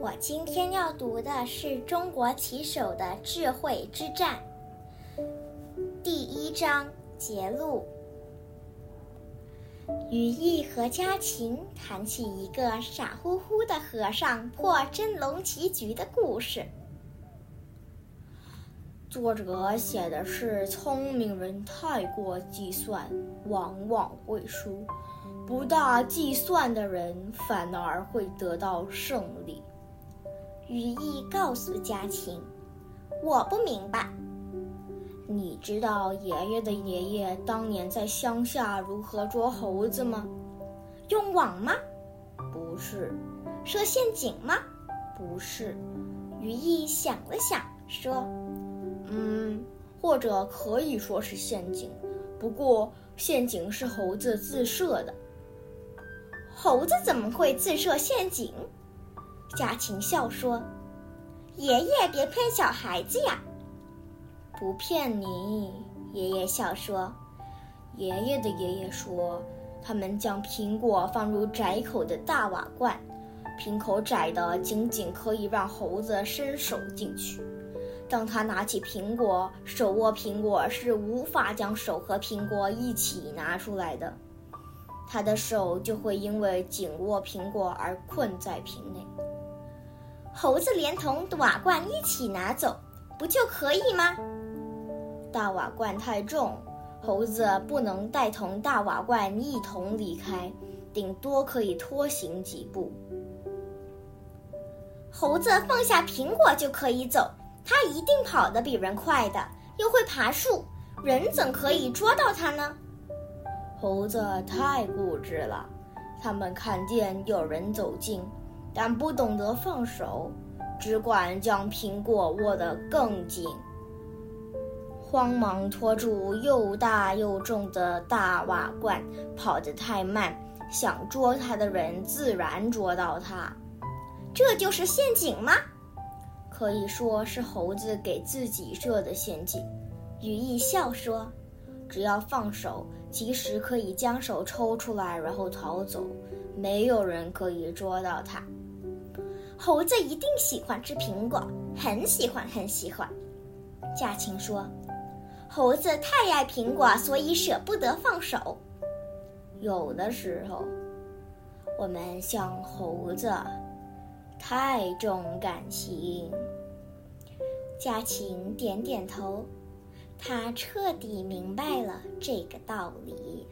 我今天要读的是中国棋手的智慧之战，第一章节录。羽翼和家禽谈起一个傻乎乎的和尚破真龙棋局的故事。作者写的是聪明人太过计算，往往会输；不大计算的人反而会得到胜利。羽翼告诉家禽：“我不明白，你知道爷爷的爷爷当年在乡下如何捉猴子吗？用网吗？不是。设陷阱吗？不是。”羽翼想了想，说：“嗯，或者可以说是陷阱，不过陷阱是猴子自设的。猴子怎么会自设陷阱？”家禽笑说：“爷爷别骗小孩子呀。”“不骗你。”爷爷笑说。爷爷的爷爷说：“他们将苹果放入窄口的大瓦罐，瓶口窄的仅仅可以让猴子伸手进去。当他拿起苹果，手握苹果是无法将手和苹果一起拿出来的，他的手就会因为紧握苹果而困在瓶内。”猴子连同瓦罐一起拿走，不就可以吗？大瓦罐太重，猴子不能带同大瓦罐一同离开，顶多可以拖行几步。猴子放下苹果就可以走，它一定跑得比人快的，又会爬树，人怎可以捉到它呢？猴子太固执了，他们看见有人走近。但不懂得放手，只管将苹果握得更紧。慌忙拖住又大又重的大瓦罐，跑得太慢，想捉它的人自然捉到它。这就是陷阱吗？可以说是猴子给自己设的陷阱。羽翼笑说：“只要放手，即使可以将手抽出来然后逃走，没有人可以捉到它。”猴子一定喜欢吃苹果，很喜欢，很喜欢。家禽说：“猴子太爱苹果，所以舍不得放手。有的时候，我们像猴子，太重感情。”家禽点点头，他彻底明白了这个道理。